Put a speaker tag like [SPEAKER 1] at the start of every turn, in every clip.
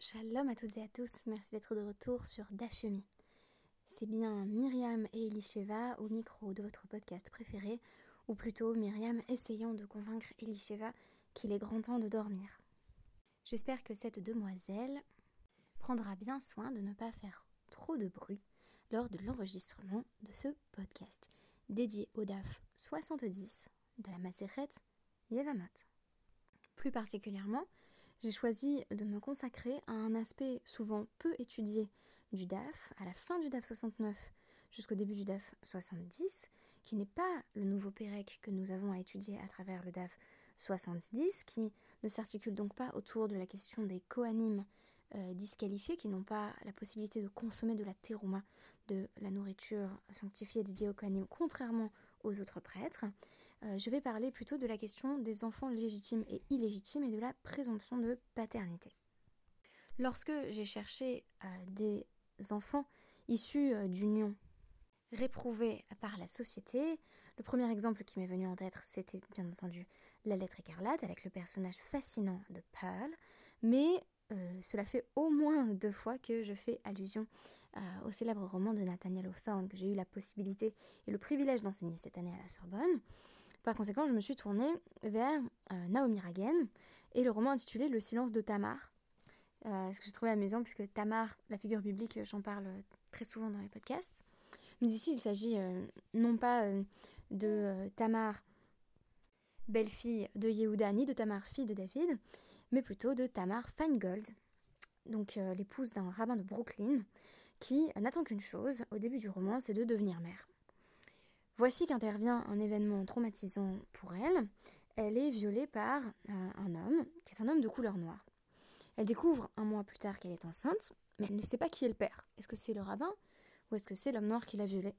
[SPEAKER 1] Shalom à toutes et à tous, merci d'être de retour sur Dafyomi. C'est bien Myriam et Elisheva au micro de votre podcast préféré, ou plutôt Myriam essayant de convaincre Elisheva qu'il est grand temps de dormir. J'espère que cette demoiselle prendra bien soin de ne pas faire trop de bruit lors de l'enregistrement de ce podcast, dédié au DAF 70 de la Maseret Yevamot. Plus particulièrement, j'ai choisi de me consacrer à un aspect souvent peu étudié du DAF, à la fin du DAF 69 jusqu'au début du DAF 70, qui n'est pas le nouveau Pérec que nous avons à étudier à travers le DAF 70, qui ne s'articule donc pas autour de la question des coanimes euh, disqualifiés, qui n'ont pas la possibilité de consommer de la terouma, de la nourriture sanctifiée dédiée aux coanimes, contrairement aux autres prêtres. Euh, je vais parler plutôt de la question des enfants légitimes et illégitimes et de la présomption de paternité. Lorsque j'ai cherché euh, des enfants issus euh, d'unions réprouvées par la société, le premier exemple qui m'est venu en tête, c'était bien entendu la lettre écarlate avec le personnage fascinant de Pearl, mais cela fait au moins deux fois que je fais allusion au célèbre roman de Nathaniel Hawthorne que j'ai eu la possibilité et le privilège d'enseigner cette année à la Sorbonne. Par conséquent, je me suis tournée vers euh, Naomi Ragen et le roman intitulé Le silence de Tamar. Euh, ce que j'ai trouvé amusant puisque Tamar, la figure biblique, j'en parle très souvent dans les podcasts. Mais ici, il s'agit euh, non pas de Tamar, belle-fille de Yehuda, ni de Tamar, fille de David, mais plutôt de Tamar Feingold, donc l'épouse d'un rabbin de Brooklyn, qui n'attend qu'une chose au début du roman, c'est de devenir mère. Voici qu'intervient un événement traumatisant pour elle. Elle est violée par un, homme, qui est un homme de couleur noire. Elle découvre un mois plus tard qu'elle est enceinte, mais elle ne sait pas qui est le père. Est-ce que c'est le rabbin ou est-ce que c'est l'homme noir qui l'a violée?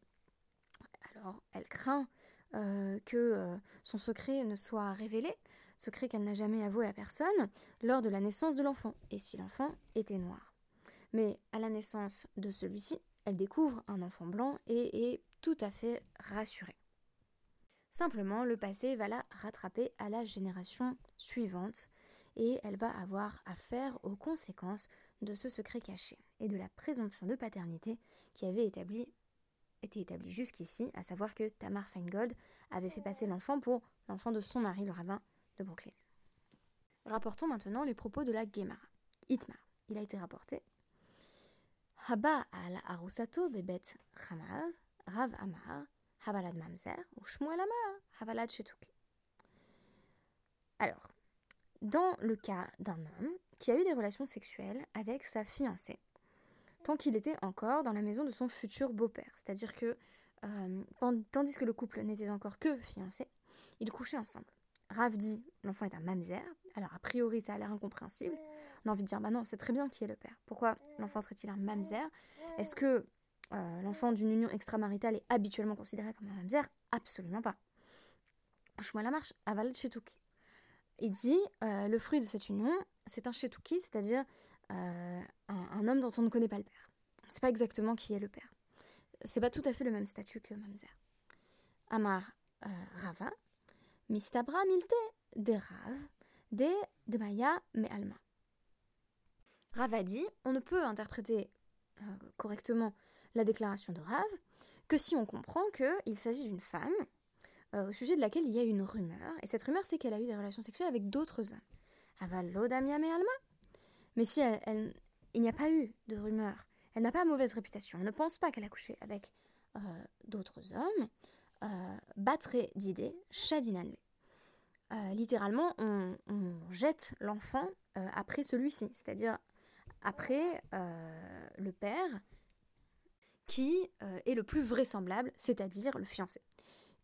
[SPEAKER 1] Alors, elle craint euh, que euh, son secret ne soit révélé, secret qu'elle n'a jamais avoué à personne, lors de la naissance de l'enfant, et si l'enfant était noir. Mais à la naissance de celui-ci, elle découvre un enfant blanc et est tout à fait rassurée. Simplement, le passé va la rattraper à la génération suivante et elle va avoir affaire aux conséquences de ce secret caché et de la présomption de paternité qui avait été établie jusqu'ici, à savoir que Tamar Feingold avait fait passer l'enfant pour l'enfant de son mari, le rabbin de Brooklyn. Rapportons maintenant les propos de la Gemara. Itmar. Il a été rapporté. Haba al arusato bebet chamav Rav Amar, Havalad Mamzer, ou Shmuel Amar, Havalad Shetuki. Alors, dans le cas d'un homme qui a eu des relations sexuelles avec sa fiancée, tant qu'il était encore dans la maison de son futur beau-père, c'est-à-dire que euh, tandis que le couple n'était encore que fiancé, ils couchaient ensemble. Rav dit l'enfant est un mamzer, alors a priori ça a l'air incompréhensible. On a envie de dire bah non, c'est très bien qui est le père. Pourquoi l'enfant serait-il un mamzer? Est-ce que euh, l'enfant d'une union extramaritale est habituellement considéré comme un mamzer Absolument pas. Shmuel la marche, aval chetouki. Il dit euh, le fruit de cette union, c'est un chetouki, c'est-à-dire euh, un, homme dont on ne connaît pas le père. On ne sait pas exactement qui est le père. C'est pas tout à fait le même statut que mamzer. Amar Rava, mistabra milte de Rav, de de Maya me alma. Rava dit on ne peut interpréter correctement la déclaration de Rav que si on comprend qu'il s'agit d'une femme euh, au sujet de laquelle il y a une rumeur, et cette rumeur c'est qu'elle a eu des relations sexuelles avec d'autres hommes. Aval Alma Mais si elle, il n'y a pas eu de rumeur, elle n'a pas mauvaise réputation, on ne pense pas qu'elle a couché avec euh, d'autres hommes, euh, d'idées. Euh, littéralement, on jette l'enfant après celui-ci, c'est-à-dire après le père qui euh, est le plus vraisemblable, c'est-à-dire le fiancé.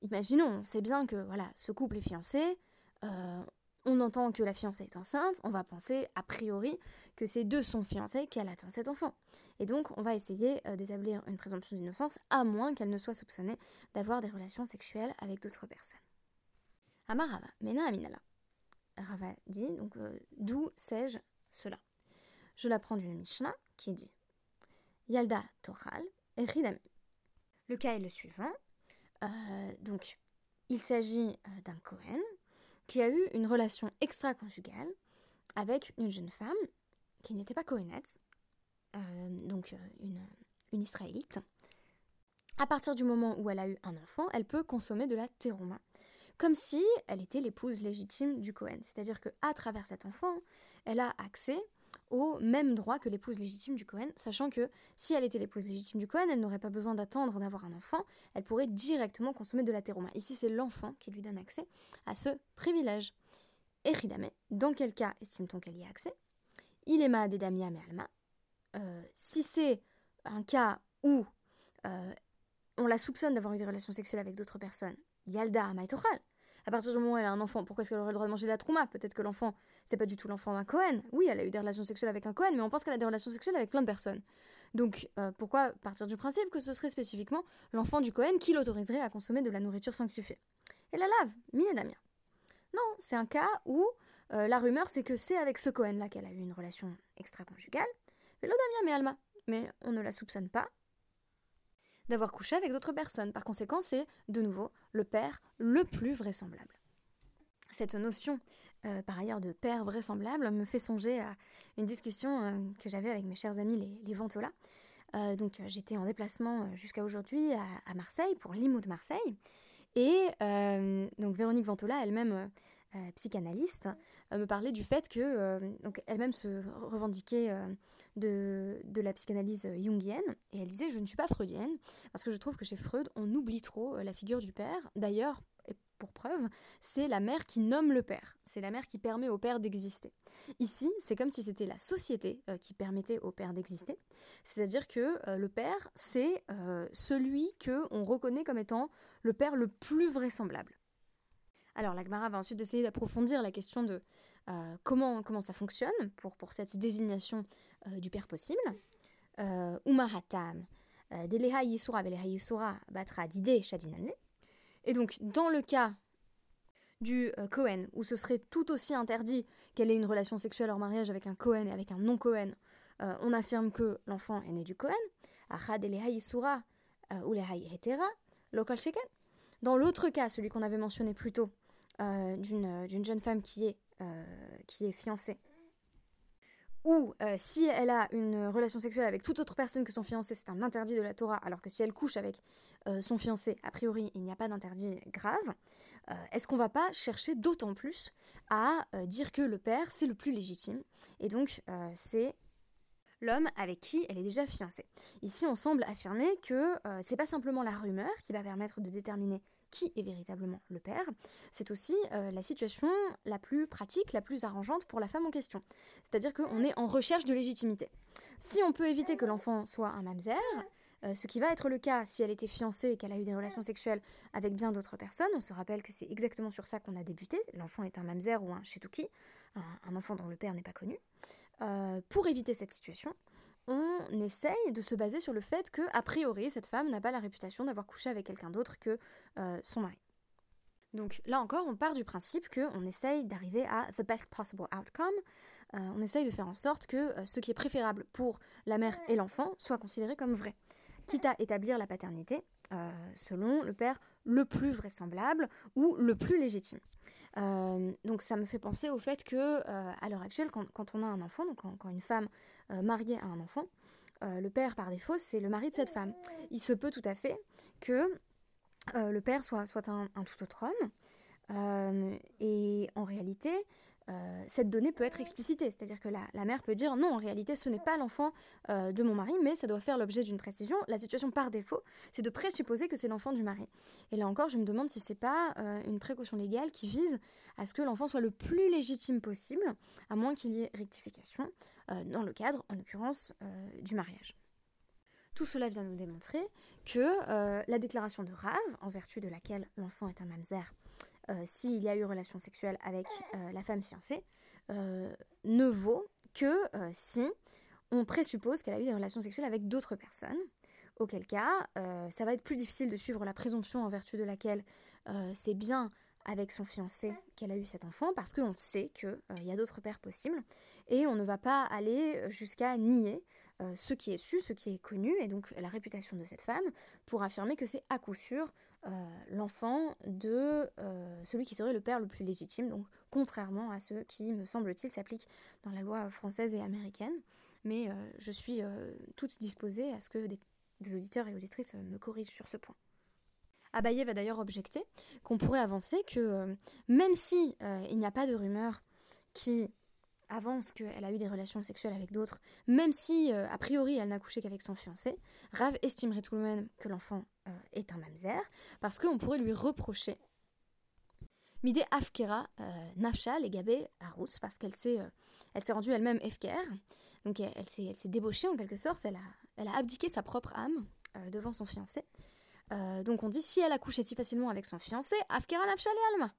[SPEAKER 1] Imaginons, on sait bien que voilà, ce couple est fiancé, euh, on entend que la fiancée est enceinte, on va penser a priori que c'est de son fiancé qu'elle attend cet enfant. Et donc on va essayer euh, d'établir une présomption d'innocence, à moins qu'elle ne soit soupçonnée d'avoir des relations sexuelles avec d'autres personnes. Amarava, Mena Aminala. Rava dit, donc d'où sais-je cela? Je l'apprends d'une Mishnah qui dit Yalda Toral, le cas est le suivant. Euh, donc, il s'agit euh, d'un Cohen qui a eu une relation extra-conjugale avec une jeune femme qui n'était pas Kohenette, donc une, une Israélite, à partir du moment où elle a eu un enfant, elle peut consommer de la terouma, comme si elle était l'épouse légitime du Cohen. C'est-à-dire qu'à travers cet enfant, elle a accès au même droit que l'épouse légitime du Cohen, sachant que si elle était l'épouse légitime du Cohen, elle n'aurait pas besoin d'attendre d'avoir un enfant, elle pourrait directement consommer de la terouma. Ici, c'est l'enfant qui lui donne accès à ce privilège. Eridame, dans quel cas estime-t-on qu'elle y a accès? Il est ma Damia Alma. Euh, si c'est un cas où euh, on la soupçonne d'avoir eu des relations sexuelles avec d'autres personnes, Yalda Maïtochal. À partir du moment où elle a un enfant, pourquoi est-ce qu'elle aurait le droit de manger de la trouma? Peut-être que l'enfant, c'est pas du tout l'enfant d'un Cohen. Oui, elle a eu des relations sexuelles avec un Cohen, mais on pense qu'elle a des relations sexuelles avec plein de personnes. Donc, euh, pourquoi partir du principe que ce serait spécifiquement l'enfant du Cohen qui l'autoriserait à consommer de la nourriture sanctifiée? Et la lave, Mine Damien. Non, c'est un cas où euh, la rumeur, c'est que c'est avec ce Cohen-là qu'elle a eu une relation extra-conjugale. Mais Damien, mais Alma. Mais on ne la soupçonne pas, d'avoir couché avec d'autres personnes. Par conséquent, c'est de nouveau le père le plus vraisemblable. Cette notion, euh, par ailleurs, de père vraisemblable me fait songer à une discussion euh, que j'avais avec mes chers amis les, Ventola. Euh, donc j'étais en déplacement jusqu'à aujourd'hui à, Marseille pour l'IMO de Marseille. Et donc Véronique Ventola elle-même psychanalyste, me parlait du fait que, donc elle-même se revendiquait de, de, la psychanalyse jungienne, et elle disait Je ne suis pas freudienne, parce que je trouve que chez Freud, on oublie trop euh, la figure du père. D'ailleurs, pour preuve, c'est la mère qui nomme le père, c'est la mère qui permet au père d'exister. Ici, c'est comme si c'était la société euh, qui permettait au père d'exister, c'est-à-dire que euh, le père, c'est celui que on reconnaît comme étant le père le plus vraisemblable. Alors, l'Agmara va ensuite essayer d'approfondir la question de comment, comment ça fonctionne pour, pour cette désignation euh, du père possible. Euh, Umaratam, euh, Batra. Et donc, dans le cas du Cohen, où ce serait tout aussi interdit qu'elle ait une relation sexuelle hors mariage avec un Cohen et avec un non-Cohen, on affirme que l'enfant est né du Cohen. Dans l'autre cas, celui qu'on avait mentionné plus tôt, d'une jeune femme qui est, qui est fiancée ou euh, si elle a une relation sexuelle avec toute autre personne que son fiancé, c'est un interdit de la Torah, alors que si elle couche avec euh, son fiancé, a priori, il n'y a pas d'interdit grave, euh, est-ce qu'on va pas chercher d'autant plus à dire que le père, c'est le plus légitime, et donc c'est l'homme avec qui elle est déjà fiancée. Ici, on semble affirmer que c'est pas simplement la rumeur qui va permettre de déterminer qui est véritablement le père, c'est aussi euh, la situation la plus pratique, la plus arrangeante pour la femme en question. C'est-à-dire qu'on est en recherche de légitimité. Si on peut éviter que l'enfant soit un mamzer, euh, ce qui va être le cas si elle était fiancée et qu'elle a eu des relations sexuelles avec bien d'autres personnes, on se rappelle que c'est exactement sur ça qu'on a débuté, l'enfant est un mamzer ou un chetouki, un, enfant dont le père n'est pas connu. Euh, pour éviter cette situation, on essaye de se baser sur le fait que, a priori, cette femme n'a pas la réputation d'avoir couché avec quelqu'un d'autre que euh, son mari. Donc là encore, on part du principe qu'on essaye d'arriver à the best possible outcome. Euh, on essaye de faire en sorte que euh, ce qui est préférable pour la mère et l'enfant soit considéré comme vrai. Quitte à établir la paternité selon le père le plus vraisemblable ou le plus légitime. donc ça me fait penser au fait que à l'heure actuelle, quand, on a un enfant, donc quand une femme euh, marié à un enfant, euh, le père par défaut c'est le mari de cette femme. Il se peut tout à fait que euh, le père soit un, tout autre homme. et en réalité, cette donnée peut être explicitée, c'est-à-dire que la, mère peut dire non, en réalité, ce n'est pas l'enfant de mon mari, mais ça doit faire l'objet d'une précision. La situation par défaut, c'est de présupposer que c'est l'enfant du mari. Et là encore, je me demande si c'est pas une précaution légale qui vise à ce que l'enfant soit le plus légitime possible, à moins qu'il y ait rectification, euh, dans le cadre, en l'occurrence, euh, du mariage. Tout cela vient nous démontrer que euh, la déclaration de Rav, en vertu de laquelle l'enfant est un mamzer, s'il y a eu relation sexuelle avec la femme fiancée, ne vaut que si on présuppose qu'elle a eu des relations sexuelles avec d'autres personnes, auquel cas ça va être plus difficile de suivre la présomption en vertu de laquelle c'est bien avec son fiancé qu'elle a eu cet enfant parce qu'on sait qu'il euh, y a d'autres pères possibles et on ne va pas aller jusqu'à nier euh, ce qui est su, ce qui est connu et donc la réputation de cette femme pour affirmer que c'est à coup sûr l'enfant de celui qui serait le père le plus légitime, donc contrairement à ce qui, me semble-t-il, s'applique dans la loi française et américaine. Mais je suis toute disposée à ce que des, auditeurs et auditrices me corrigent sur ce point. Abaye va d'ailleurs objecter qu'on pourrait avancer que euh, même si euh, il n'y a pas de rumeur qui avance qu'elle a eu des relations sexuelles avec d'autres, même si euh, a priori elle n'a couché qu'avec son fiancé, Rav estimerait tout de même que l'enfant est un mamzer parce qu'on pourrait lui reprocher Mide Afkera, Nafshal et Gabé Arous, parce qu'elle s'est elle rendue elle-même Efker, donc elle, s'est débauchée en quelque sorte, elle a, elle a abdiqué sa propre âme devant son fiancé. Euh, donc on dit si elle a couché si facilement avec son fiancé, Afkera Nafshal et Alma.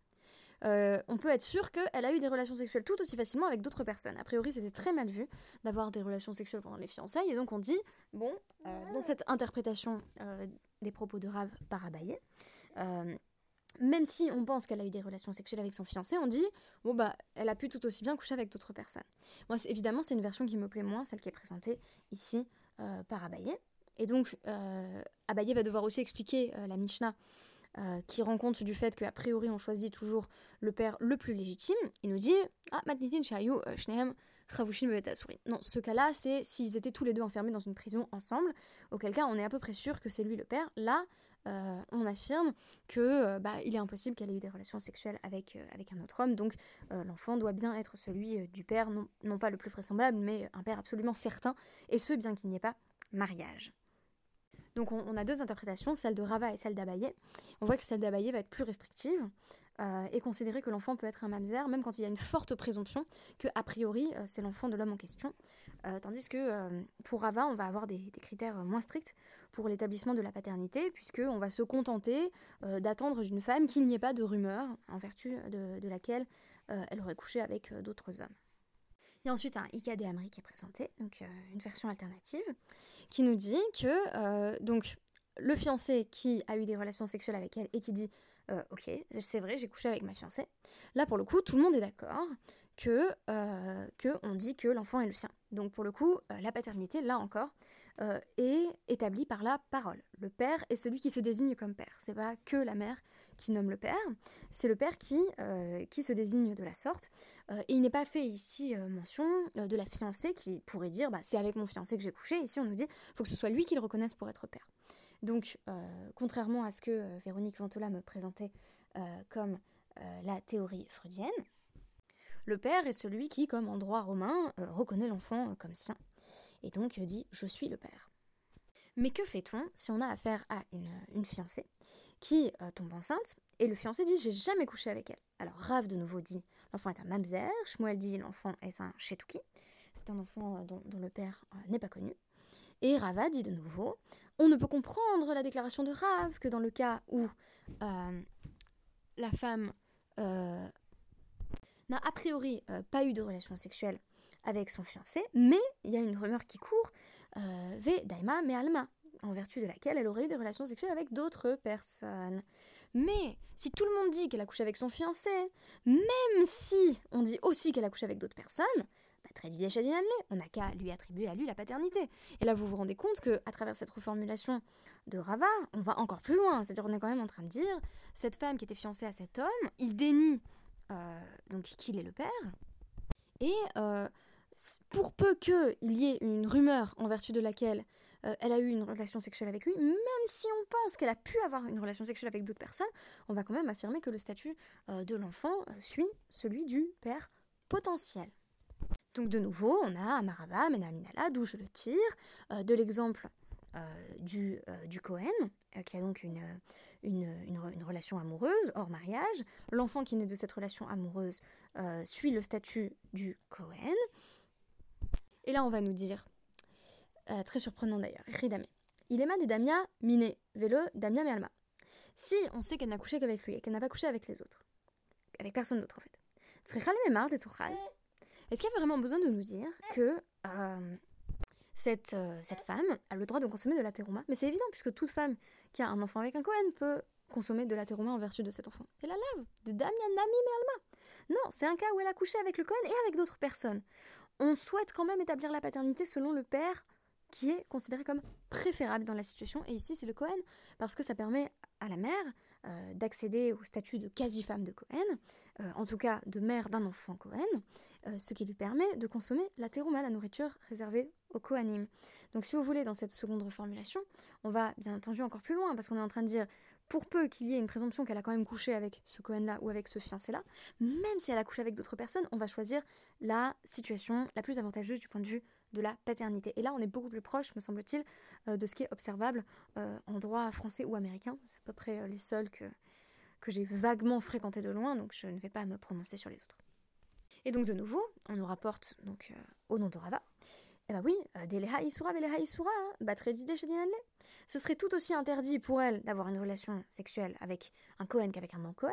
[SPEAKER 1] Euh, on peut être sûr qu'elle a eu des relations sexuelles tout aussi facilement avec d'autres personnes. A priori, c'était très mal vu d'avoir des relations sexuelles pendant les fiançailles, et donc on dit, bon, euh, dans cette interprétation des propos de Rav par Abaye, même si on pense qu'elle a eu des relations sexuelles avec son fiancé, on dit, bon bah, elle a pu tout aussi bien coucher avec d'autres personnes. Moi, évidemment, c'est une version qui me plaît moins, celle qui est présentée ici par Abaye. Et donc, euh, Abaye va devoir aussi expliquer euh, la Mishnah euh, qui rend compte du fait qu'a priori on choisit toujours le père le plus légitime. Il nous dit Ah, Matnitin Shayu euh, Shnehem Non, ce cas-là, c'est s'ils étaient tous les deux enfermés dans une prison ensemble, auquel cas on est à peu près sûr que c'est lui le père. Là, on affirme que bah, il est impossible qu'elle ait eu des relations sexuelles avec, avec un autre homme, donc l'enfant doit bien être celui du père, non, non, pas le plus vraisemblable, mais un père absolument certain, et ce bien qu'il n'y ait pas mariage. Donc on, a deux interprétations, celle de Rava et celle d'Abaye. On voit que celle d'Abaye va être plus restrictive euh, et considérer que l'enfant peut être un mamzer, même quand il y a une forte présomption que a priori euh, c'est l'enfant de l'homme en question. Euh, tandis que pour Rava, on va avoir des, critères moins stricts pour l'établissement de la paternité, puisqu'on va se contenter d'attendre d'une femme qu'il n'y ait pas de rumeur en vertu de laquelle elle aurait couché avec d'autres hommes. Il y a ensuite un IKD Amri qui est présenté, donc euh, une version alternative, qui nous dit que euh, le fiancé qui a eu des relations sexuelles avec elle et qui dit euh, ok, c'est vrai, j'ai couché avec ma fiancée. Là, pour le coup, tout le monde est d'accord que, que on dit que l'enfant est le sien. Donc, pour le coup, la paternité, là encore, euh, est établi par la parole. Le père est celui qui se désigne comme père. C'est pas que la mère qui nomme le père, c'est le père qui, euh, qui se désigne de la sorte. Euh, et il n'est pas fait ici mention de la fiancée qui pourrait dire bah, c'est avec mon fiancé que j'ai couché. Ici, on nous dit faut que ce soit lui qui le reconnaisse pour être père. Donc, contrairement à ce que Véronique Ventola me présentait comme la théorie freudienne, le père est celui qui, comme en droit romain, reconnaît l'enfant comme sien et donc dit je suis le père. Mais que fait-on si on a affaire à une, fiancée qui euh, tombe enceinte et le fiancé dit j'ai jamais couché avec elle Alors Rav de nouveau dit l'enfant est un mamzer, Shmuel dit l'enfant est un chetouki, c'est un enfant euh, dont, le père euh, n'est pas connu. Et Rava dit de nouveau on ne peut comprendre la déclaration de Rav que dans le cas où la femme n'a a priori pas eu de relation sexuelle avec son fiancé, mais il y a une rumeur qui court, euh, Ve Daima mais Alma, en vertu de laquelle elle aurait eu des relations sexuelles avec d'autres personnes. Mais si tout le monde dit qu'elle a couché avec son fiancé, même si on dit aussi qu'elle a couché avec d'autres personnes, bah, très on n'a qu'à lui attribuer à lui la paternité. Et là, vous vous rendez compte que à travers cette reformulation de Rava, on va encore plus loin. C'est-à-dire, on est quand même en train de dire cette femme qui était fiancée à cet homme, il dénie euh, donc qu'il est le père, et euh, pour peu qu'il y ait une rumeur en vertu de laquelle euh, elle a eu une relation sexuelle avec lui, même si on pense qu'elle a pu avoir une relation sexuelle avec d'autres personnes, on va quand même affirmer que le statut euh, de l'enfant euh, suit celui du père potentiel. Donc de nouveau, on a Amarava, Menaminala, d'où je le tire, de l'exemple du, du Cohen, qui a donc une, une, une, relation amoureuse hors mariage. L'enfant qui naît de cette relation amoureuse suit le statut du Cohen. Et là, on va nous dire, euh, très surprenant d'ailleurs, Ridame. Il est des Damia Mine, Velo, Damia Alma. Si on sait qu'elle n'a couché qu'avec lui et qu'elle n'a pas couché avec les autres, avec personne d'autre en fait, est-ce qu'il y a vraiment besoin de nous dire que euh, cette, euh, cette femme a le droit de consommer de la terouma Mais c'est évident puisque toute femme qui a un enfant avec un Cohen peut consommer de la terouma en vertu de cet enfant. Et la lave, de Damia Nami Alma. Non, c'est un cas où elle a couché avec le Cohen et avec d'autres personnes on souhaite quand même établir la paternité selon le père qui est considéré comme préférable dans la situation. Et ici, c'est le Cohen, parce que ça permet à la mère euh, d'accéder au statut de quasi-femme de Cohen, euh, en tout cas de mère d'un enfant Cohen, euh, ce qui lui permet de consommer la la nourriture réservée aux Kohanim. Donc si vous voulez, dans cette seconde reformulation, on va bien entendu encore plus loin, parce qu'on est en train de dire, pour peu qu'il y ait une présomption qu'elle a quand même couché avec ce Cohen-là ou avec ce fiancé-là, même si elle a couché avec d'autres personnes, on va choisir la situation la plus avantageuse du point de vue de la paternité. Et là, on est beaucoup plus proche, me semble-t-il, euh, de ce qui est observable euh, en droit français ou américain. C'est à peu près euh, les seuls que, que j'ai vaguement fréquentés de loin, donc je ne vais pas me prononcer sur les autres. Et donc, de nouveau, on nous rapporte donc, au nom de Rava. Eh ben oui, des Leha Isura, Leha Isura, hein, d'idée chez Ce serait tout aussi interdit pour elle d'avoir une relation sexuelle avec un Cohen qu'avec un non-Cohen.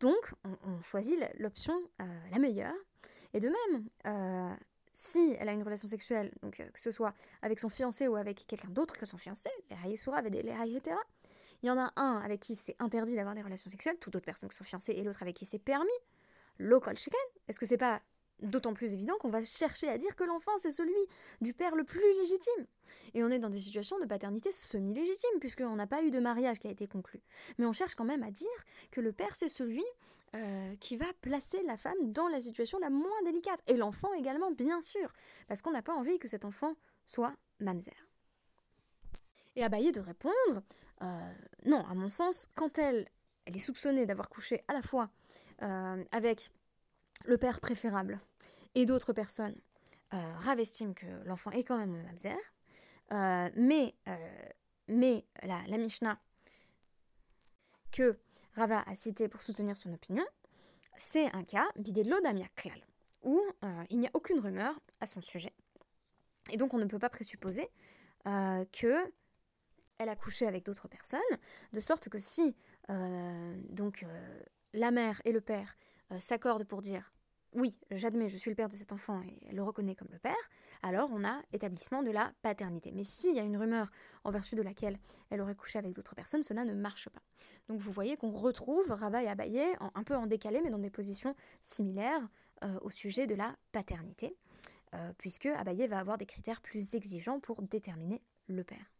[SPEAKER 1] Donc, on, choisit l'option la meilleure. Et de même, si elle a une relation sexuelle, euh, que ce soit avec son fiancé ou avec quelqu'un d'autre que son fiancé, les Hayesura avec des les etc. Il y en a un avec qui c'est interdit d'avoir des relations sexuelles, toute autre personne que son fiancé, et l'autre avec qui c'est permis. Local chicken, est-ce que c'est pas D'autant plus évident qu'on va chercher à dire que l'enfant c'est celui du père le plus légitime? Et on est dans des situations de paternité semi-légitime, puisqu'on n'a pas eu de mariage qui a été conclu. Mais on cherche quand même à dire que le père c'est celui euh, qui va placer la femme dans la situation la moins délicate. Et l'enfant également, bien sûr, parce qu'on n'a pas envie que cet enfant soit mamzer. Et Abaye de répondre, euh, non, à mon sens, quand elle, elle est soupçonnée d'avoir couché à la fois euh, avec le père préférable et d'autres personnes euh, Rav estime que l'enfant est quand même un mamzer, mais, mais la, la, Mishnah que Rava a cité pour soutenir son opinion, c'est un cas bidé l'odamia klal, où il n'y a aucune rumeur à son sujet. Et donc on ne peut pas présupposer que elle a couché avec d'autres personnes, de sorte que si donc la mère et le père s'accordent pour dire oui, j'admets, je suis le père de cet enfant et elle le reconnaît comme le père, alors on a établissement de la paternité. Mais s'il y a une rumeur en vertu de laquelle elle aurait couché avec d'autres personnes, cela ne marche pas. Donc vous voyez qu'on retrouve Rabat et Abaye un peu en décalé, mais dans des positions similaires euh, au sujet de la paternité, euh, puisque Abaye va avoir des critères plus exigeants pour déterminer le père.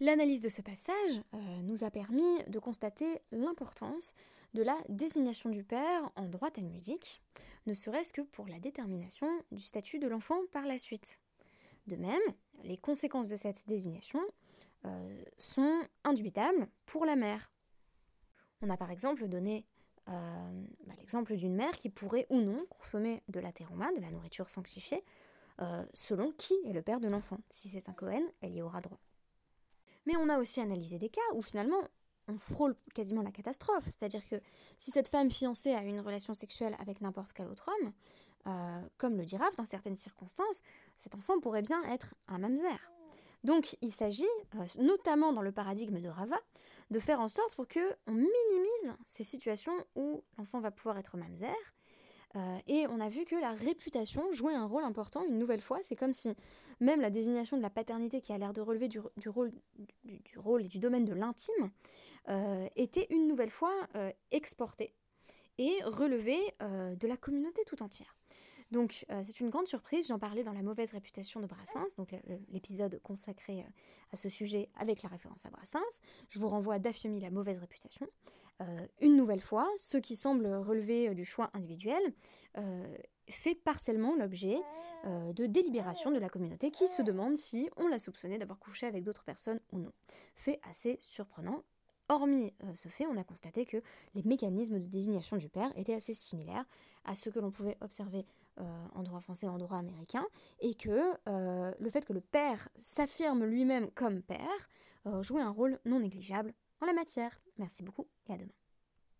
[SPEAKER 1] L'analyse de ce passage euh, nous a permis de constater l'importance de la désignation du père en droit talmudique, ne serait-ce que pour la détermination du statut de l'enfant par la suite. De même, les conséquences de cette désignation euh, sont indubitables pour la mère. On a par exemple donné euh, bah, l'exemple d'une mère qui pourrait ou non consommer de la de la nourriture sanctifiée, selon qui est le père de l'enfant. Si c'est un Cohen, elle y aura droit. Mais on a aussi analysé des cas où finalement on frôle quasiment la catastrophe. C'est-à-dire que si cette femme fiancée a une relation sexuelle avec n'importe quel autre homme, euh, comme le dit dans certaines circonstances, cet enfant pourrait bien être un mamzer. Donc il s'agit, euh, notamment dans le paradigme de Rava, de faire en sorte pour que on minimise ces situations où l'enfant va pouvoir être mamzer euh, et on a vu que la réputation jouait un rôle important une nouvelle fois. C'est comme si même la désignation de la paternité qui a l'air de relever du, rôle, et du domaine de l'intime euh, était une nouvelle fois euh, exportée et relevée de la communauté tout entière. Donc euh, c'est une grande surprise, j'en parlais dans la mauvaise réputation de Brassens, donc l'épisode consacré euh, à ce sujet avec la référence à Brassens. Je vous renvoie à la mauvaise réputation. Euh, une nouvelle fois, ce qui semble relever du choix individuel fait partiellement l'objet de délibération de la communauté qui se demande si on l'a soupçonné d'avoir couché avec d'autres personnes ou non. Fait assez surprenant. Hormis ce fait, on a constaté que les mécanismes de désignation du père étaient assez similaires à ce que l'on pouvait observer en droit français, en droit américain, et que euh, le fait que le père s'affirme lui-même comme père euh, jouait un rôle non négligeable en la matière. Merci beaucoup et à demain.